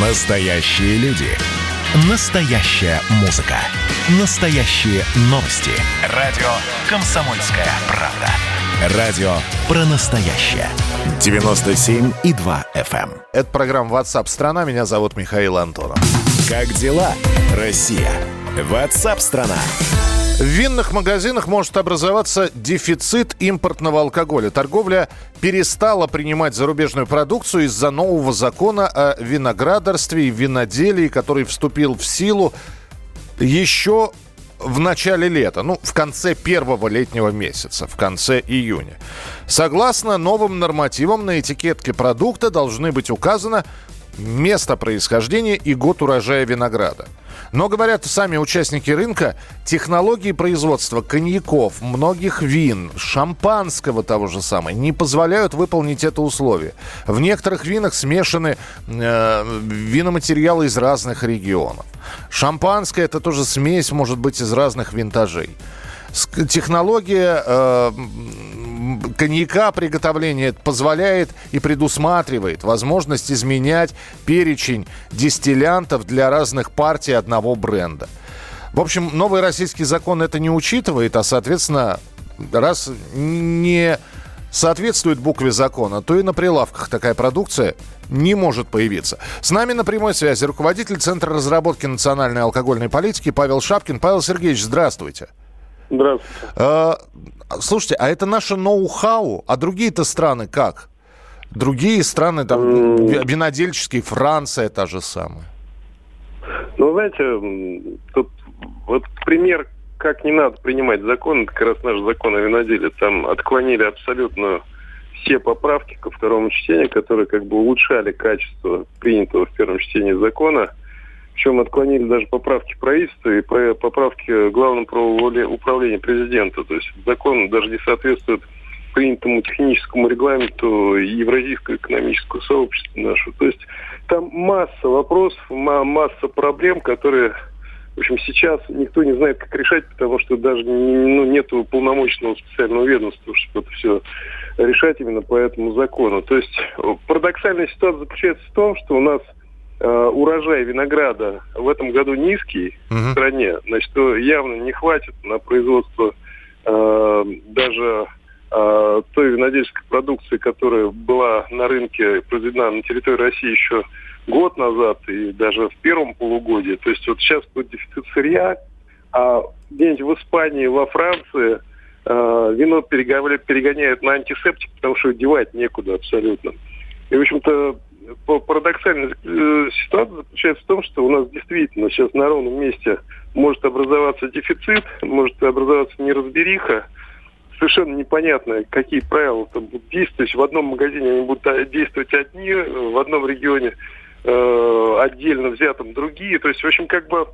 Настоящие люди. Настоящая музыка. Настоящие новости. Радио «Комсомольская правда». Радио про настоящее. 97,2 FM. эм. Это программа WhatsApp страна. Меня зовут Михаил Антонов. Как дела, Россия? WhatsApp страна. В винных магазинах может образоваться дефицит импортного алкоголя. Торговля перестала принимать зарубежную продукцию из-за нового закона о виноградарстве и виноделии, который вступил в силу еще в начале лета, ну, в конце первого летнего месяца, в конце июня. Согласно новым нормативам, на этикетке продукта должны быть указано место происхождения и год урожая винограда. Но, говорят сами участники рынка, технологии производства коньяков, многих вин, шампанского того же самого не позволяют выполнить это условие. В некоторых винах смешаны э, виноматериалы из разных регионов. Шампанское это тоже смесь, может быть, из разных винтажей. Технология э, коньяка приготовления позволяет и предусматривает возможность изменять перечень дистиллянтов для разных партий одного бренда. В общем, новый российский закон это не учитывает, а, соответственно, раз не соответствует букве закона, то и на прилавках такая продукция не может появиться. С нами на прямой связи руководитель Центра разработки национальной алкогольной политики Павел Шапкин. Павел Сергеевич, здравствуйте. Здравствуйте. Э, Слушайте, а это наше ноу-хау, а другие-то страны как? Другие страны, там, ви- винодельческие, Франция та же самая. Ну, знаете, тут вот пример, как не надо принимать закон, это как раз наш закон о виноделии. Там отклонили абсолютно все поправки ко второму чтению, которые как бы улучшали качество принятого в первом чтении закона. Причем отклонили даже поправки правительства и по- поправки главного управления президента. То есть закон даже не соответствует принятому техническому регламенту Евразийского экономического сообщества нашего. То есть там масса вопросов, ма- масса проблем, которые, в общем, сейчас никто не знает, как решать, потому что даже ну, нету полномочного специального ведомства, чтобы это все решать именно по этому закону. То есть парадоксальная ситуация заключается в том, что у нас урожай винограда в этом году низкий в стране, значит, явно не хватит на производство э, даже э, той винодельской продукции, которая была на рынке произведена на территории России еще год назад и даже в первом полугодии. То есть вот сейчас будет дефицит сырья, а где-нибудь в Испании, во Франции э, вино перегоня- перегоняют на антисептик, потому что девать некуда абсолютно. И, в общем-то, парадоксальная э, ситуация заключается в том, что у нас действительно сейчас на ровном месте может образоваться дефицит, может образоваться неразбериха, совершенно непонятно, какие правила там будут действовать. В одном магазине они будут а, действовать одни, в одном регионе э, отдельно взятым другие. То есть, в общем, как бы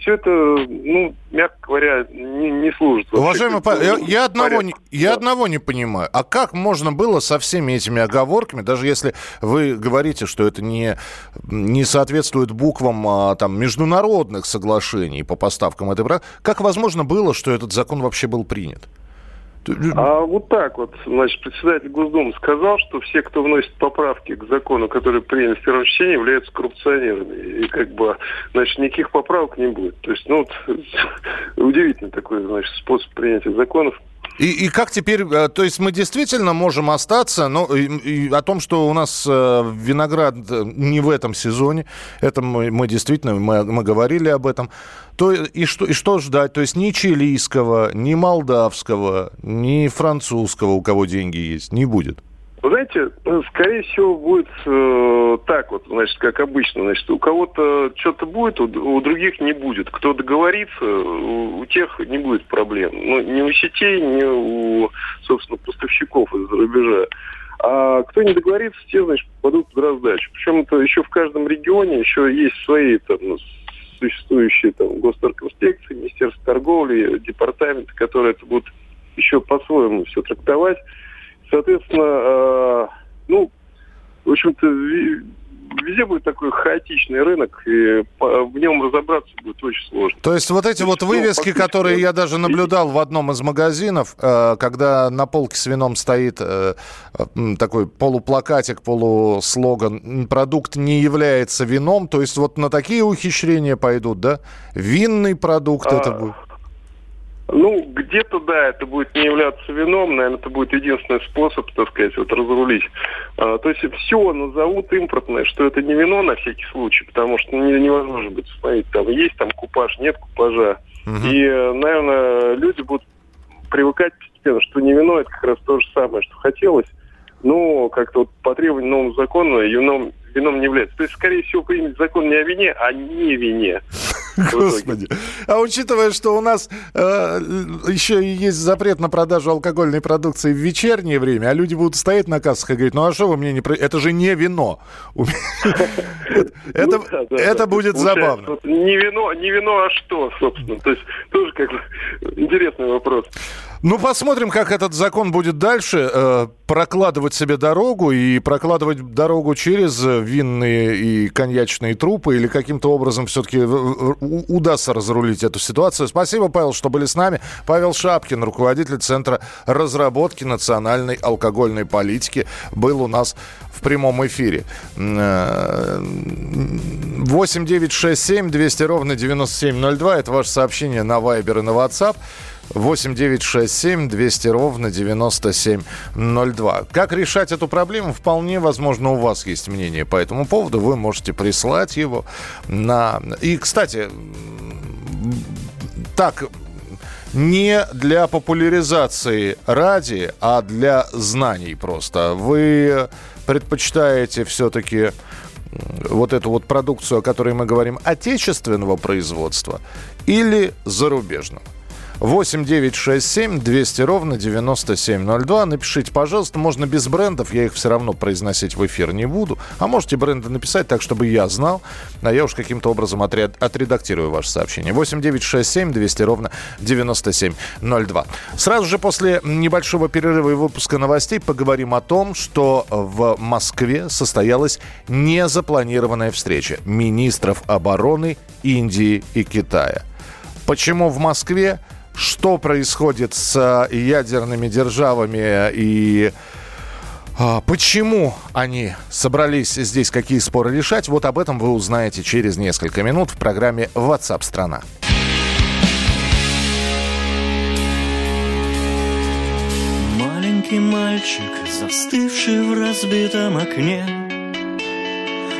все это, ну, мягко говоря, не, не служит. Уважаемый Павел, я, я одного, не, я Да. одного не понимаю. А как можно было со всеми этими оговорками, даже если вы говорите, что это не, не соответствует буквам а, там, международных соглашений по поставкам этой как возможно было, что этот закон вообще был принят? А вот так вот, значит, председатель Госдумы сказал, что все, кто вносит поправки к закону, который приняли в первом чтении, являются коррупционерами. И как бы, значит, никаких поправок не будет. То есть, ну, вот, удивительный такой, значит, способ принятия законов. И, и как теперь, э, то есть мы действительно можем остаться, но и, и о том, что у нас э, виноград э, не в этом сезоне, это мы, мы действительно, мы, мы говорили об этом, то и что, и что ждать? То есть ни чилийского, ни молдавского, ни французского, у кого деньги есть, не будет. Вы знаете, э, скорее всего, будет э, так вот, значит, как обычно. Значит, у кого-то что-то будет, у, у других не будет. Кто договорится, у, у тех не будет проблем. Ну, ни у сетей, ни у, собственно, поставщиков из-за рубежа. А кто не договорится, те, значит, попадут под раздачу. Причем это еще в каждом регионе еще есть свои там, существующие там госторгинспекции, Министерство торговли, департаменты, которые это будут еще по-своему все трактовать. Соответственно, э, ну, в общем-то, везде будет такой хаотичный рынок, и в нем разобраться будет очень сложно. То есть вот эти вот вывески, которые я даже наблюдал в одном из магазинов, э, когда на полке с вином стоит э, такой полуплакатик, полуслоган, продукт не является вином, то есть вот на такие ухищрения пойдут, да? Винный продукт а... это будет? Ну, где-то, да, это будет не являться вином, наверное, это будет единственный способ, так сказать, вот разрулить. А, то есть все назовут импортное, что это не вино на всякий случай, потому что не, невозможно будет установить, там есть там купаж, нет купажа. Угу. И, наверное, люди будут привыкать постепенно, что не вино, это как раз то же самое, что хотелось. Но как-то вот по требованию нового закона вином вином не является. То есть, скорее всего, примет закон не о вине, а не вине. Господи. А учитывая, что у нас э, еще есть запрет на продажу алкогольной продукции в вечернее время, а люди будут стоять на кассах и говорить, ну а что вы мне не... Это же не вино. Это ну будет забавно. Не вино, не вино, а что, собственно? То есть тоже как бы интересный вопрос. Ну, посмотрим, как этот закон будет дальше э, прокладывать себе дорогу и прокладывать дорогу через винные и коньячные трупы или каким-то образом все-таки удастся разрулить эту ситуацию. Спасибо, Павел, что были с нами. Павел Шапкин, руководитель Центра разработки национальной алкогольной политики, был у нас в прямом эфире. 8 9 6 7 200 ровно 9702. Это ваше сообщение на Viber и на WhatsApp. 8 9 6 7 200 ровно 9702. Как решать эту проблему? Вполне возможно, у вас есть мнение по этому поводу. Вы можете прислать его на... И, кстати, так, не для популяризации ради, а для знаний просто. Вы предпочитаете все-таки вот эту вот продукцию, о которой мы говорим, отечественного производства или зарубежного? 8 9 6 7 200 ровно 9702. Напишите, пожалуйста, можно без брендов, я их все равно произносить в эфир не буду. А можете бренды написать так, чтобы я знал, а я уж каким-то образом отряд, отредактирую ваше сообщение. 8 9 6 7 200 ровно 9702. Сразу же после небольшого перерыва и выпуска новостей поговорим о том, что в Москве состоялась незапланированная встреча министров обороны Индии и Китая. Почему в Москве? Что происходит с э, ядерными державами и а, Почему они собрались здесь какие споры решать, вот об этом вы узнаете через несколько минут в программе WhatsApp страна. Маленький мальчик, застывший в разбитом окне.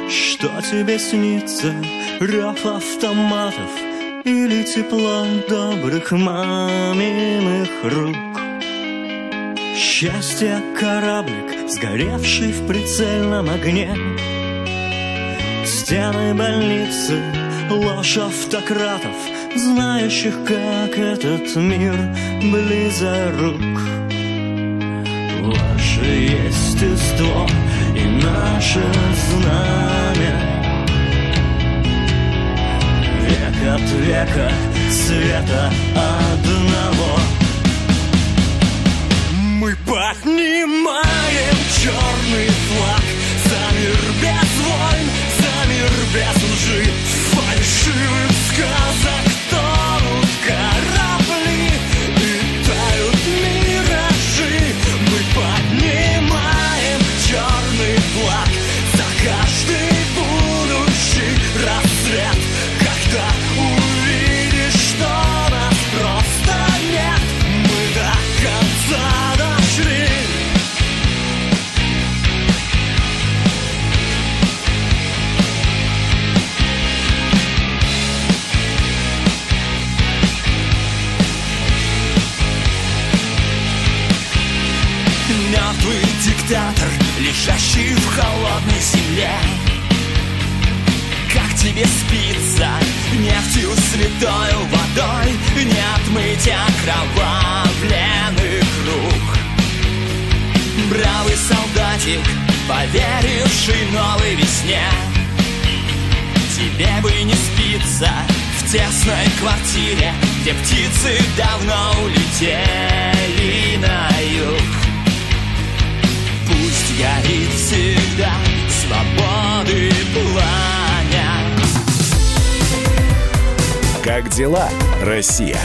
Что тебе снится? Рев автоматов – или тепло добрых маминых рук. Счастье кораблик, сгоревший в прицельном огне. Стены больницы, ложь автократов, знающих, как этот мир близорук. Ваше естество и наше знамя — от века света одного. Диктатор, лежащий в холодной земле. Как тебе спится? Нефтью святою водой Не отмыть окровавленных рук. Бравый солдатик, поверивший новой весне. Тебе бы не спится в тесной квартире Где птицы давно улетели на горит всегда свободы пламя. Как дела, Россия?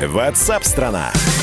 Ватсап-страна! страна